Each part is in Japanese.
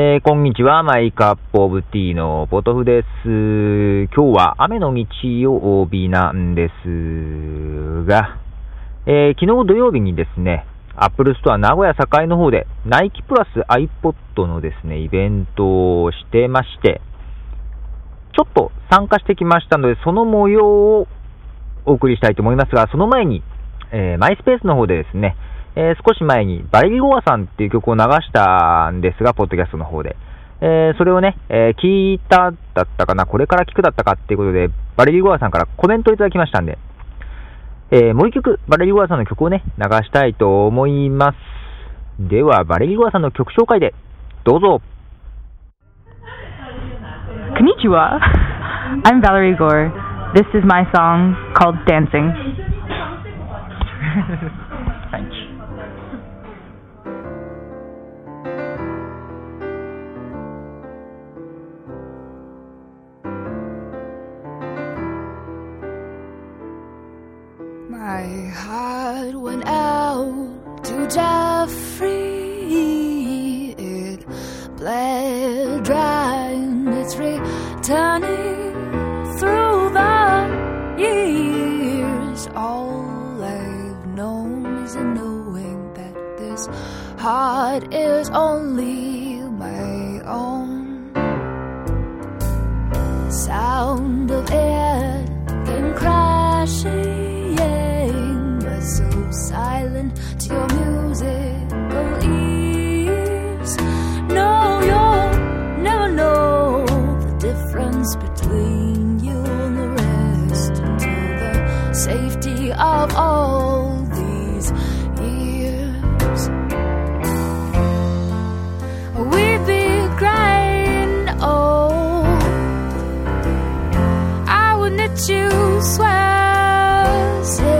えー、こんにちは。マイカップオブティーのポトフです。今日は雨の日曜日なんですが、えー、昨日土曜日にですね、アップルストア名古屋栄の方で、ナイキプラス iPod のですね、イベントをしてまして、ちょっと参加してきましたので、その模様をお送りしたいと思いますが、その前に、えー、マイスペースの方でですね、えー、少し前にバレリゴアさんっていう曲を流したんですが、ポッドキャストの方で。えー、それをね、えー、聞いただったかな、これから聞くだったかっていうことで、バレリゴアさんからコメントいただきましたんで、え、もう一曲、バレリゴアさんの曲をね、流したいと思います。では、バレリゴアさんの曲紹介で、どうぞ。こんにちは。I'm Valerie Gore. This is my song called Dancing. Heart went out to Jeffrey. It bled dry and it's returning through the years. All I've known is a knowing that this heart is only my own. Sound of it that you swear.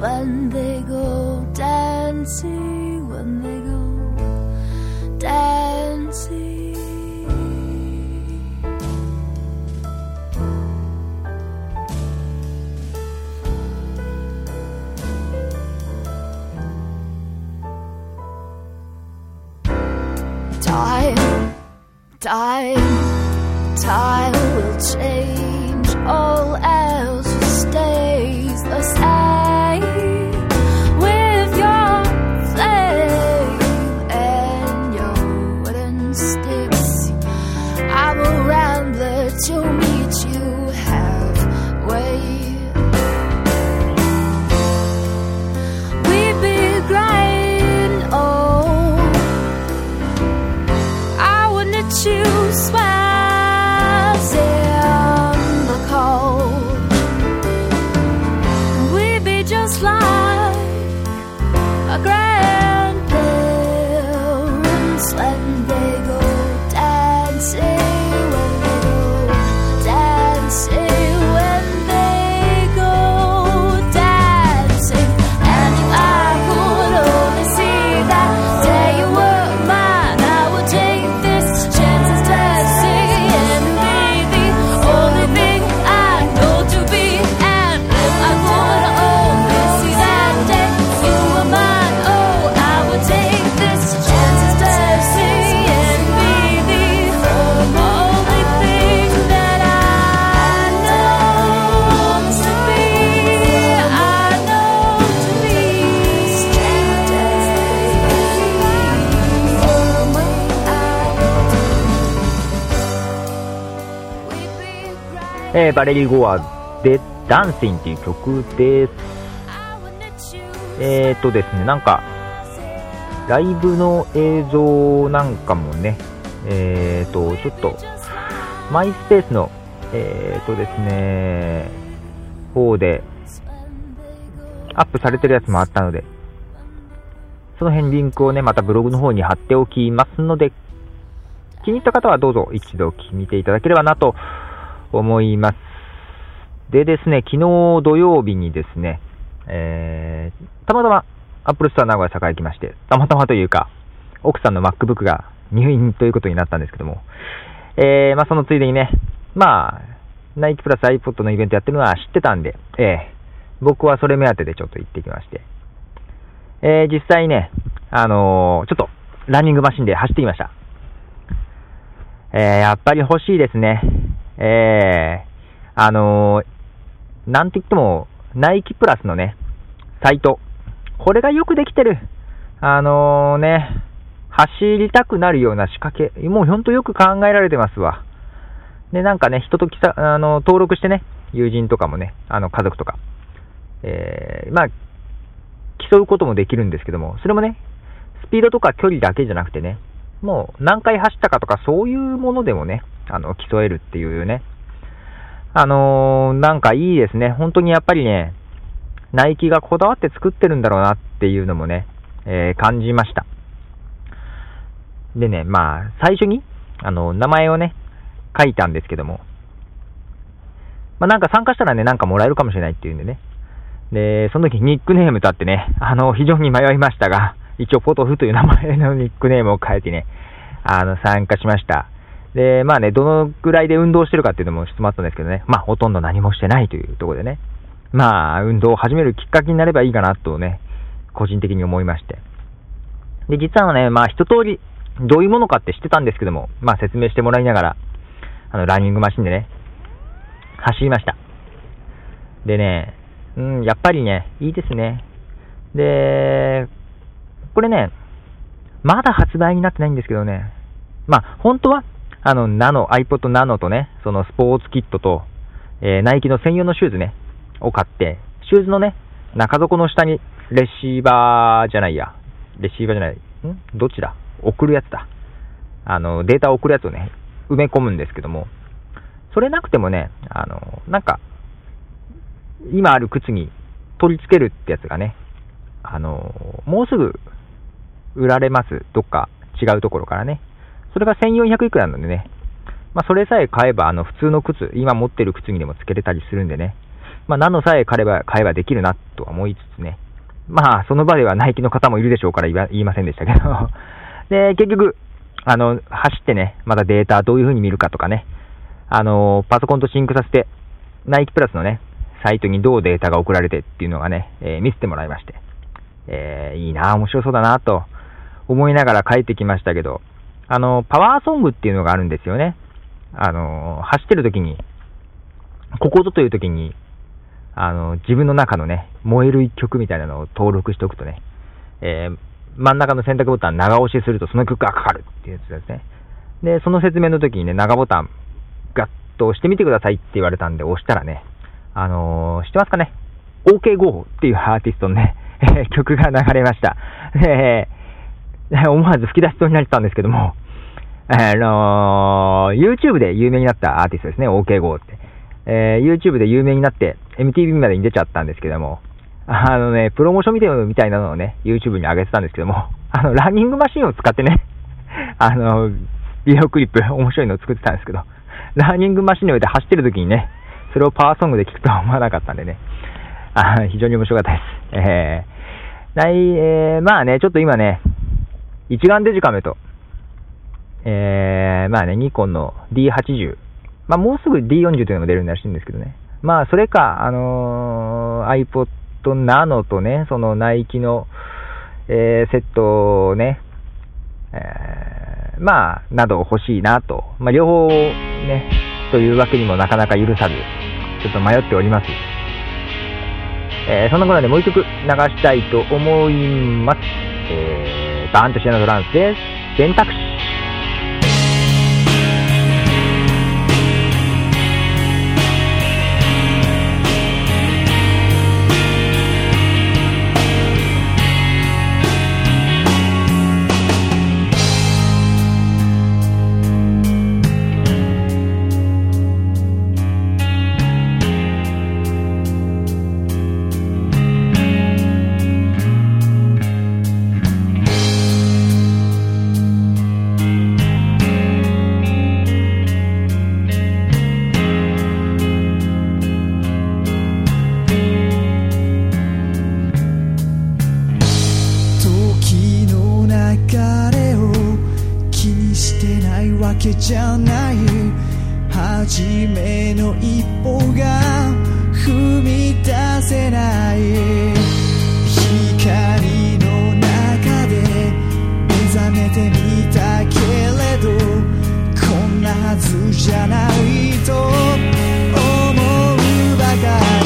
When they go dancing, when they go dancing. Time, time, time えー、バレリー・ゴアでダンシンっていう曲です。えーとですね、なんか、ライブの映像なんかもね、えーと、ちょっと、マイスペースの、えーとですね、方で、アップされてるやつもあったので、その辺リンクをね、またブログの方に貼っておきますので、気に入った方はどうぞ一度見ていただければなと思います。でですね、昨日土曜日にですね、えー、たまたまアップルストア名古屋栄行きまして、たまたまというか、奥さんの MacBook が入院ということになったんですけども、えー、まあそのついでにね、まあ、ナイキプラス iPod のイベントやってるのは知ってたんで、えー、僕はそれ目当てでちょっと行ってきまして、えー、実際ね、あのー、ちょっと、ランニングマシンで走ってきました。えー、やっぱり欲しいですね。えー、あのー、なんて言っても、ナイキプラスのね、サイト。これがよくできてる。あのー、ね、走りたくなるような仕掛け。もうほんとよく考えられてますわ。で、なんかね、人ときさ、あの、登録してね、友人とかもね、あの、家族とか。えー、まあ、競うこともできるんですけども、それもね、スピードとか距離だけじゃなくてね、もう何回走ったかとかそういうものでもね、あの、競えるっていうね、あのー、なんかいいですね。本当にやっぱりね、ナイキがこだわって作ってるんだろうなっていうのもね、えー、感じました。でね、まあ、最初に、あの、名前をね、書いたんですけども、まあ、なんか参加したらね、なんかもらえるかもしれないっていうんでね、で、その時ニックネームとあってね、あの、非常に迷いましたが、一応ポトフという名前のニックネームを変えてね、あの、参加しました。で、まあね、どのぐらいで運動してるかっていうのも質問あったんですけどね、まあ、ほとんど何もしてないというところでね、まあ、運動を始めるきっかけになればいいかなとね、個人的に思いまして。で、実はね、まあ、一通り、どういうものかって知ってたんですけども、まあ、説明してもらいながら、あの、ランニングマシンでね、走りました。でね、うん、やっぱりね、いいですね。で、これね、まだ発売になってないんですけどね、まあ、本当は、あの、ナノ、iPod ナノとね、そのスポーツキットと、えー、ナイキの専用のシューズね、を買って、シューズのね、中底の下にレシーバーじゃないや、レシーバーじゃない、ん？どっちだ送るやつだ。あの、データを送るやつをね、埋め込むんですけども、それなくてもね、あの、なんか、今ある靴に取り付けるってやつがね、あの、もうすぐ売られます。どっか違うところからね。それが1400いくらなのでね、まあ、それさえ買えば、あの、普通の靴、今持ってる靴にでも付けれたりするんでね、まあ、何のさえ買えば、買えばできるなとは思いつつね、まあ、その場ではナイキの方もいるでしょうから言いませんでしたけど。で、結局、あの、走ってね、まだデータどういう風に見るかとかね、あの、パソコンとシンクさせて、ナイキプラスのね、サイトにどうデータが送られてっていうのがね、えー、見せてもらいまして、えー、いいな面白そうだなと思いながら帰ってきましたけど、あの、パワーソングっていうのがあるんですよね。あの、走ってる時に、ここぞという時に、あの、自分の中のね、燃える一曲みたいなのを登録しておくとね、えー、真ん中の選択ボタン長押しするとその曲がかかるっていうやつですね。で、その説明の時にね、長ボタン、ガッと押してみてくださいって言われたんで押したらね、あのー、知ってますかね ?OKGO っていうアーティストのね、曲が流れました。えー、思わず吹き出しそうになってたんですけども、あのー、YouTube で有名になったアーティストですね、OKGO って。えー、YouTube で有名になって、MTV までに出ちゃったんですけども、あのね、プロモーションビデオみたいなのをね、YouTube に上げてたんですけども、あの、ランニングマシンを使ってね、あの、ビデオクリップ、面白いのを作ってたんですけど、ランニングマシンの上で走ってる時にね、それをパワーソングで聞くとは思わなかったんでね、あ非常に面白かったです。えー、ない、えー、まあね、ちょっと今ね、一眼デジカメと、えー、まあね、ニコンの D80、まあもうすぐ D40 というのも出るらしいんですけどね、まあそれか、あのー、iPod Nano とね、そのナイキの、えー、セットをね、えー、まあ、など欲しいなと、まあ両方ね、というわけにもなかなか許さず、ちょっと迷っております。えー、そんなことでもう一曲流したいと思います。えー、バーンとシアナトランスです。選択肢。じゃない初めの一歩が踏み出せない光の中で目覚めてみたけれどこんなはずじゃないと思うばかり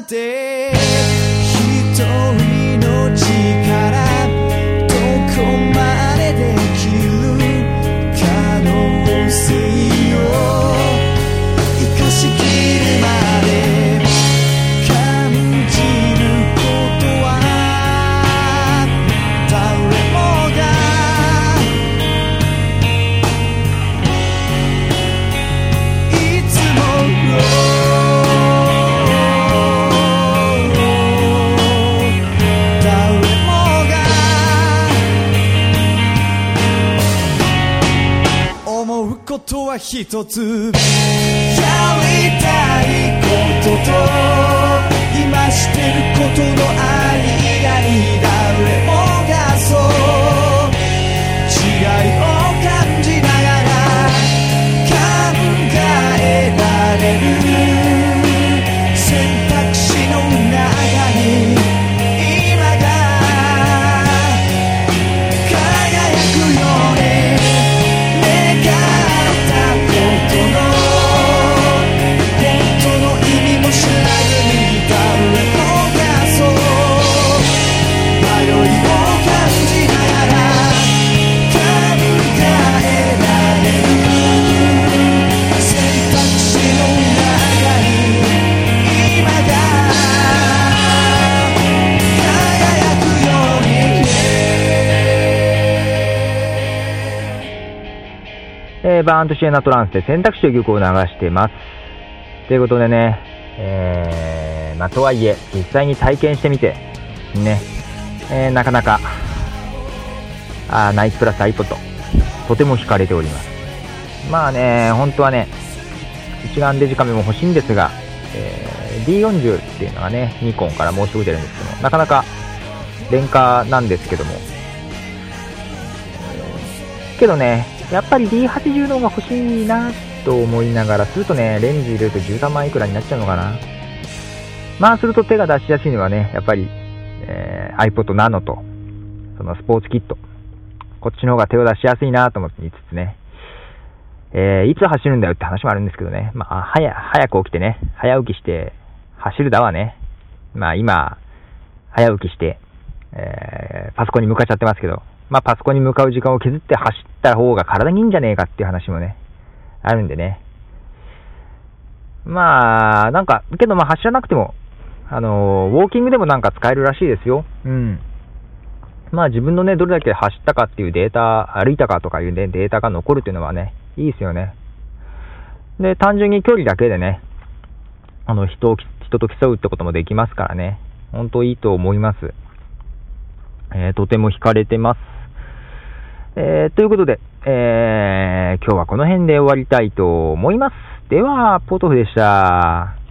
じ一つーバーンとシエナトランスで選択肢という曲を流してます。ということでね、えー、まあ、とはいえ、実際に体験してみて、ね、えーなかなか、あナイスプラス iPod、とても惹かれております。まあね、本当はね、一眼デジカメも欲しいんですが、えー D40 っていうのがね、ニコンからもうすぐ出るんですけども、なかなか廉価なんですけども、けどね、やっぱり D80 の方が欲しいなと思いながら、するとね、レンズ入れると13万いくらになっちゃうのかな。まあ、すると手が出しやすいのはね、やっぱり、えー iPod Nano と、そのスポーツキット。こっちの方が手を出しやすいなと思っていつつね、えーいつ走るんだよって話もあるんですけどね、まあ、早、早く起きてね、早起きして、走るだわね。まあ、今、早起きして、えーパソコンに向かっちゃってますけど、まあ、パソコンに向かう時間を削って走った方が体にいいんじゃねえかっていう話もね、あるんでね。まあ、なんか、けどまあ走らなくても、あのウォーキングでもなんか使えるらしいですよ。うん。まあ自分のね、どれだけ走ったかっていうデータ、歩いたかとかいうね、データが残るっていうのはね、いいですよね。で、単純に距離だけでね、あの、人を、人と競うってこともできますからね、本当いいと思います。えー、とても惹かれてます。えー、ということで、えー、今日はこの辺で終わりたいと思います。では、ポトフでした。